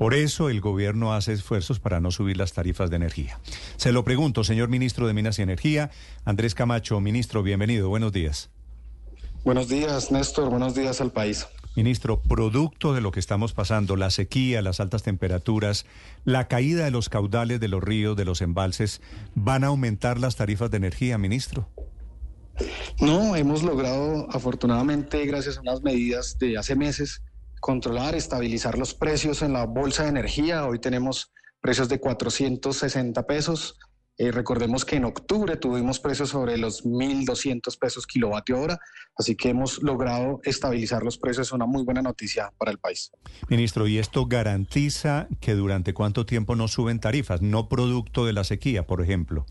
Por eso el gobierno hace esfuerzos para no subir las tarifas de energía. Se lo pregunto, señor ministro de Minas y Energía, Andrés Camacho. Ministro, bienvenido. Buenos días. Buenos días, Néstor. Buenos días al país. Ministro, producto de lo que estamos pasando, la sequía, las altas temperaturas, la caída de los caudales de los ríos, de los embalses, ¿van a aumentar las tarifas de energía, ministro? No, hemos logrado, afortunadamente, gracias a unas medidas de hace meses, controlar, estabilizar los precios en la bolsa de energía. Hoy tenemos precios de 460 pesos. Eh, recordemos que en octubre tuvimos precios sobre los 1.200 pesos kilovatio hora, así que hemos logrado estabilizar los precios. Es una muy buena noticia para el país. Ministro, ¿y esto garantiza que durante cuánto tiempo no suben tarifas, no producto de la sequía, por ejemplo?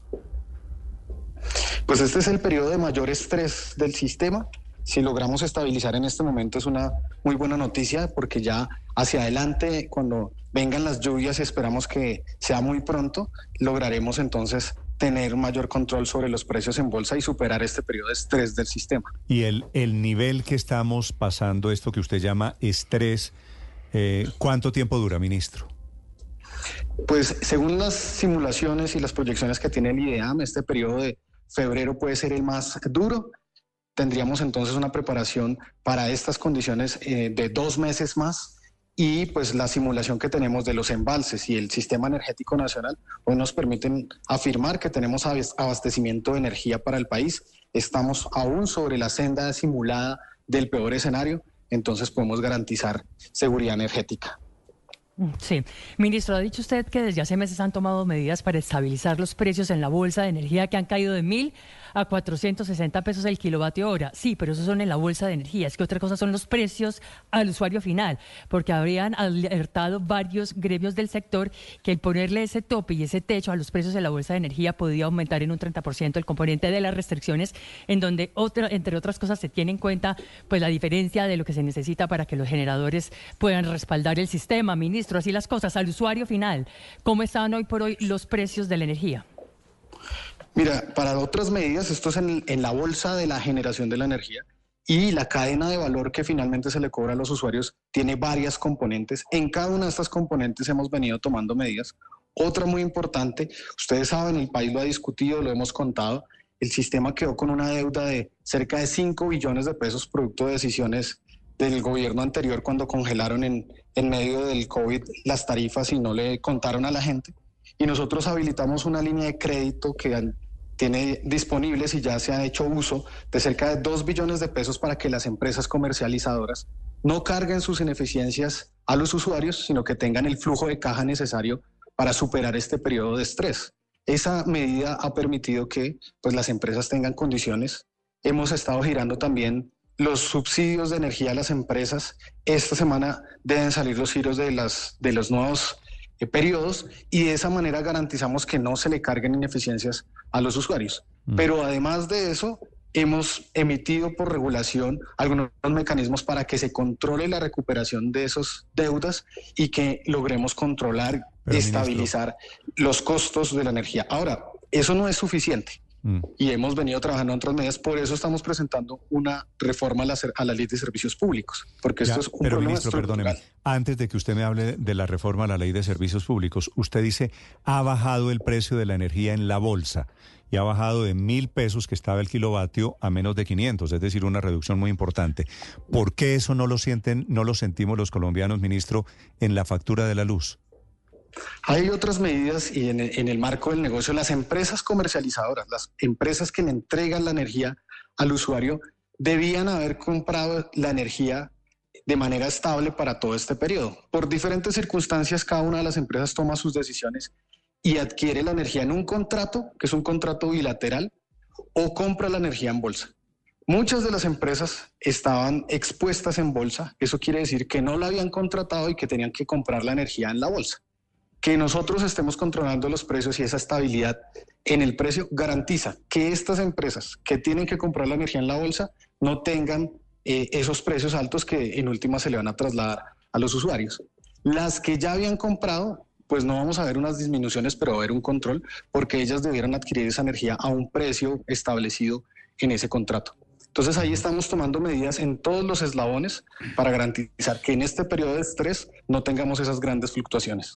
Pues este es el periodo de mayor estrés del sistema. Si logramos estabilizar en este momento es una muy buena noticia porque ya hacia adelante, cuando vengan las lluvias, esperamos que sea muy pronto, lograremos entonces tener mayor control sobre los precios en bolsa y superar este periodo de estrés del sistema. Y el, el nivel que estamos pasando, esto que usted llama estrés, eh, ¿cuánto tiempo dura, ministro? Pues según las simulaciones y las proyecciones que tiene el IDEAM, este periodo de febrero puede ser el más duro. Tendríamos entonces una preparación para estas condiciones eh, de dos meses más y pues la simulación que tenemos de los embalses y el sistema energético nacional hoy nos permiten afirmar que tenemos abastecimiento de energía para el país. Estamos aún sobre la senda simulada del peor escenario, entonces podemos garantizar seguridad energética. Sí, ministro, ha dicho usted que desde hace meses han tomado medidas para estabilizar los precios en la bolsa de energía que han caído de mil a 460 pesos el kilovatio hora. Sí, pero eso son en la bolsa de energía. Es que otra cosa son los precios al usuario final, porque habrían alertado varios gremios del sector que el ponerle ese tope y ese techo a los precios de la bolsa de energía podía aumentar en un 30% el componente de las restricciones, en donde, otra, entre otras cosas, se tiene en cuenta pues la diferencia de lo que se necesita para que los generadores puedan respaldar el sistema. Ministro, así las cosas, al usuario final, ¿cómo están hoy por hoy los precios de la energía? Mira, para otras medidas, esto es en, la bolsa de la generación de la energía y la cadena de valor que finalmente se le cobra a los usuarios tiene varias componentes. En cada una de estas componentes hemos venido tomando medidas. Otra muy importante, ustedes saben, el país lo ha discutido, lo hemos contado, el sistema quedó con una deuda de cerca de 5 billones de pesos producto de decisiones del gobierno anterior cuando congelaron en, en medio del COVID las tarifas y no le contaron a la gente y nosotros habilitamos una línea de crédito que tiene disponibles y ya se ha hecho uso de cerca de 2 billones de pesos para que las empresas comercializadoras no carguen sus ineficiencias a los usuarios, sino que tengan el flujo de caja necesario para superar este periodo de estrés. Esa medida ha permitido que pues, las empresas tengan condiciones. Hemos estado girando también los subsidios de energía a las empresas. Esta semana deben salir los giros de, las, de los nuevos eh, periodos y de esa manera garantizamos que no se le carguen ineficiencias a los usuarios. Mm. Pero además de eso, hemos emitido por regulación algunos mecanismos para que se controle la recuperación de esas deudas y que logremos controlar, y estabilizar los costos de la energía. Ahora, eso no es suficiente. Mm. Y hemos venido trabajando en otras medidas, por eso estamos presentando una reforma a la, a la ley de servicios públicos, porque esto es un pero problema ministro, perdóneme, antes de que usted me hable de la reforma a la ley de servicios públicos, usted dice, ha bajado el precio de la energía en la bolsa y ha bajado de mil pesos que estaba el kilovatio a menos de 500, es decir, una reducción muy importante. ¿Por qué eso no lo sienten, no lo sentimos los colombianos, ministro, en la factura de la luz? Hay otras medidas y en el, marco del negocio, las empresas comercializadoras, las empresas que le entregan la energía al usuario, debían haber comprado la energía de manera estable para todo este periodo. Por diferentes circunstancias, cada una de las empresas toma sus decisiones y adquiere la energía en un contrato, que es un contrato bilateral, o compra la energía en bolsa. Muchas de las empresas estaban expuestas en bolsa, eso quiere decir que no la habían contratado y que tenían que comprar la energía en la bolsa. Que nosotros estemos controlando los precios y esa estabilidad en el precio garantiza que estas empresas que tienen que comprar la energía en la bolsa no tengan eh, esos precios altos que en última se le van a trasladar a los usuarios. Las que ya habían comprado, pues no vamos a ver unas disminuciones, pero va a haber un control porque ellas debieran adquirir esa energía a un precio establecido en ese contrato. Entonces ahí estamos tomando medidas en todos los eslabones para garantizar que en este periodo de estrés no tengamos esas grandes fluctuaciones.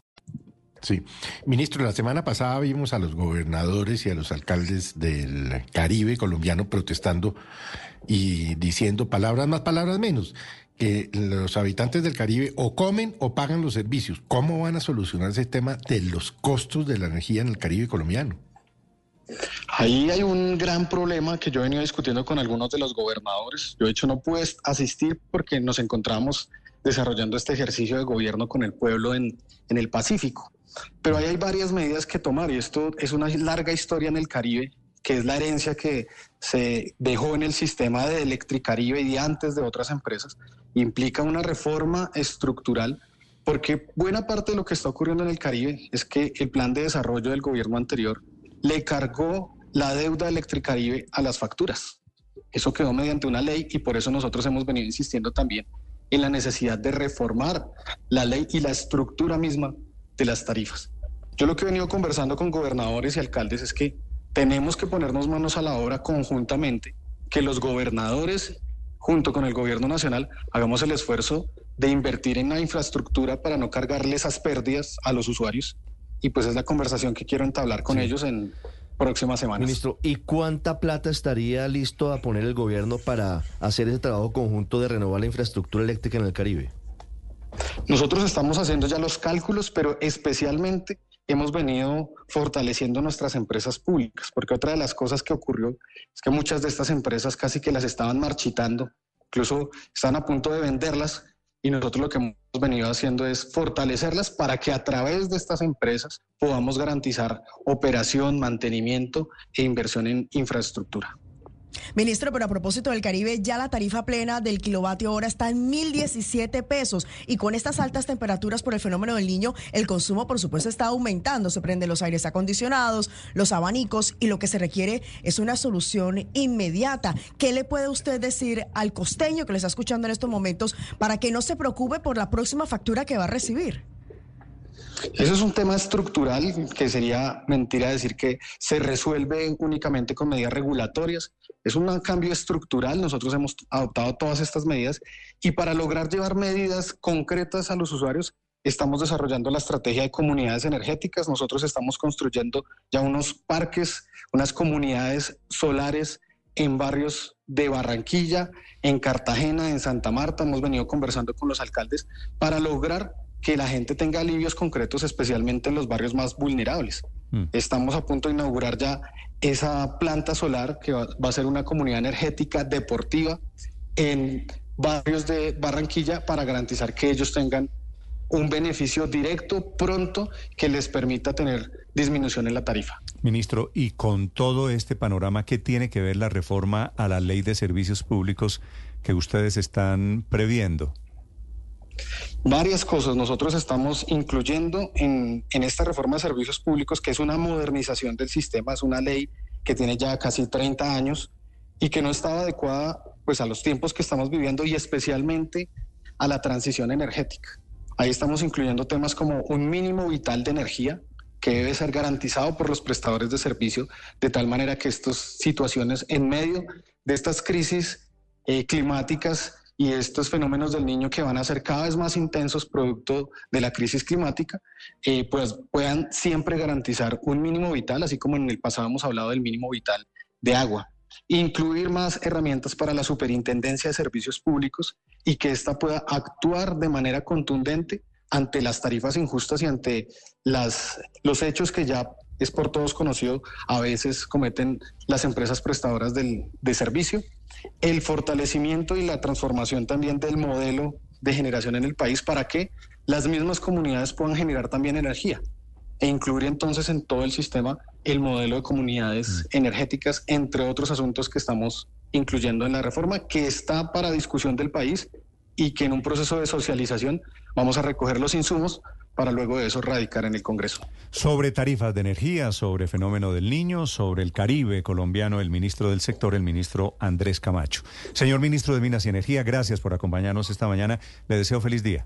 Sí. Ministro, la semana pasada vimos a los gobernadores y a los alcaldes del Caribe colombiano protestando y diciendo palabras más, palabras menos, que los habitantes del Caribe o comen o pagan los servicios. ¿Cómo van a solucionar ese tema de los costos de la energía en el Caribe colombiano? Ahí hay un gran problema que yo he venido discutiendo con algunos de los gobernadores. Yo, de hecho, no pude asistir porque nos encontramos desarrollando este ejercicio de gobierno con el pueblo en, en el Pacífico. Pero ahí hay varias medidas que tomar y esto es una larga historia en el Caribe, que es la herencia que se dejó en el sistema de Electricaribe y antes de otras empresas. Implica una reforma estructural porque buena parte de lo que está ocurriendo en el Caribe es que el plan de desarrollo del gobierno anterior le cargó la deuda Electricaribe a las facturas. Eso quedó mediante una ley y por eso nosotros hemos venido insistiendo también en la necesidad de reformar la ley y la estructura misma de las tarifas. Yo lo que he venido conversando con gobernadores y alcaldes es que tenemos que ponernos manos a la obra conjuntamente, que los gobernadores, junto con el gobierno nacional, hagamos el esfuerzo de invertir en la infraestructura para no cargarle esas pérdidas a los usuarios. Y pues es la conversación que quiero entablar con ellos en próximas semanas. Ministro, ¿y cuánta plata estaría listo a poner el gobierno para hacer ese trabajo conjunto de renovar la infraestructura eléctrica en el Caribe? Nosotros estamos haciendo ya los cálculos, pero especialmente hemos venido fortaleciendo nuestras empresas públicas, porque otra de las cosas que ocurrió es que muchas de estas empresas casi que las estaban marchitando, incluso están a punto de venderlas y nosotros lo que hemos venido haciendo es fortalecerlas para que a través de estas empresas podamos garantizar operación, mantenimiento e inversión en infraestructura. Ministro, pero a propósito del Caribe, ya la tarifa plena del kilovatio hora está en 1.017 pesos y con estas altas temperaturas por el fenómeno del niño, el consumo por supuesto está aumentando. Se prenden los aires acondicionados, los abanicos y lo que se requiere es una solución inmediata. ¿Qué le puede usted decir al costeño que le está escuchando en estos momentos para que no se preocupe por la próxima factura que va a recibir? Eso es un tema estructural que sería mentira decir que se resuelve únicamente con medidas regulatorias. Es un cambio estructural. Nosotros hemos adoptado todas estas medidas y para lograr llevar medidas concretas a los usuarios estamos desarrollando la estrategia de comunidades energéticas. Nosotros estamos construyendo ya unos parques, unas comunidades solares en barrios de Barranquilla, en Cartagena, en Santa Marta. Hemos venido conversando con los alcaldes para lograr que la gente tenga alivios concretos, especialmente en los barrios más vulnerables. Mm. Estamos a punto de inaugurar ya esa planta solar que va, a ser una comunidad energética deportiva en barrios de Barranquilla para garantizar que ellos tengan un beneficio directo, pronto, que les permita tener disminución en la tarifa. Ministro, y con todo este panorama, ¿qué tiene que ver la reforma a la ley de servicios públicos que ustedes están previendo? Varias cosas nosotros estamos incluyendo en, esta reforma de servicios públicos, que es una modernización del sistema, es una ley que tiene ya casi 30 años y que no estaba adecuada pues a los tiempos que estamos viviendo y especialmente a la transición energética. Ahí estamos incluyendo temas como un mínimo vital de energía que debe ser garantizado por los prestadores de servicio, de tal manera que estas situaciones en medio de estas crisis eh, climáticas y estos fenómenos del niño que van a ser cada vez más intensos producto de la crisis climática, eh, pues puedan siempre garantizar un mínimo vital, así como en el pasado hemos hablado del mínimo vital de agua. incluir más herramientas para la Superintendencia de Servicios Públicos y que ésta pueda actuar de manera contundente ante las tarifas injustas y ante las, los hechos que ya es por todos conocido, a veces cometen las empresas prestadoras del, de servicio. El fortalecimiento y la transformación también del modelo de generación en el país para que las mismas comunidades puedan generar también energía e incluir entonces en todo el sistema el modelo de comunidades energéticas, entre otros asuntos que estamos incluyendo en la reforma, que está para discusión del país y que en un proceso de socialización vamos a recoger los insumos para luego de eso radicar en el Congreso. Sobre tarifas de energía, sobre fenómeno del niño, sobre el Caribe colombiano, el ministro del sector, el ministro Andrés Camacho. Señor ministro de Minas y Energía, gracias por acompañarnos esta mañana. Le deseo feliz día.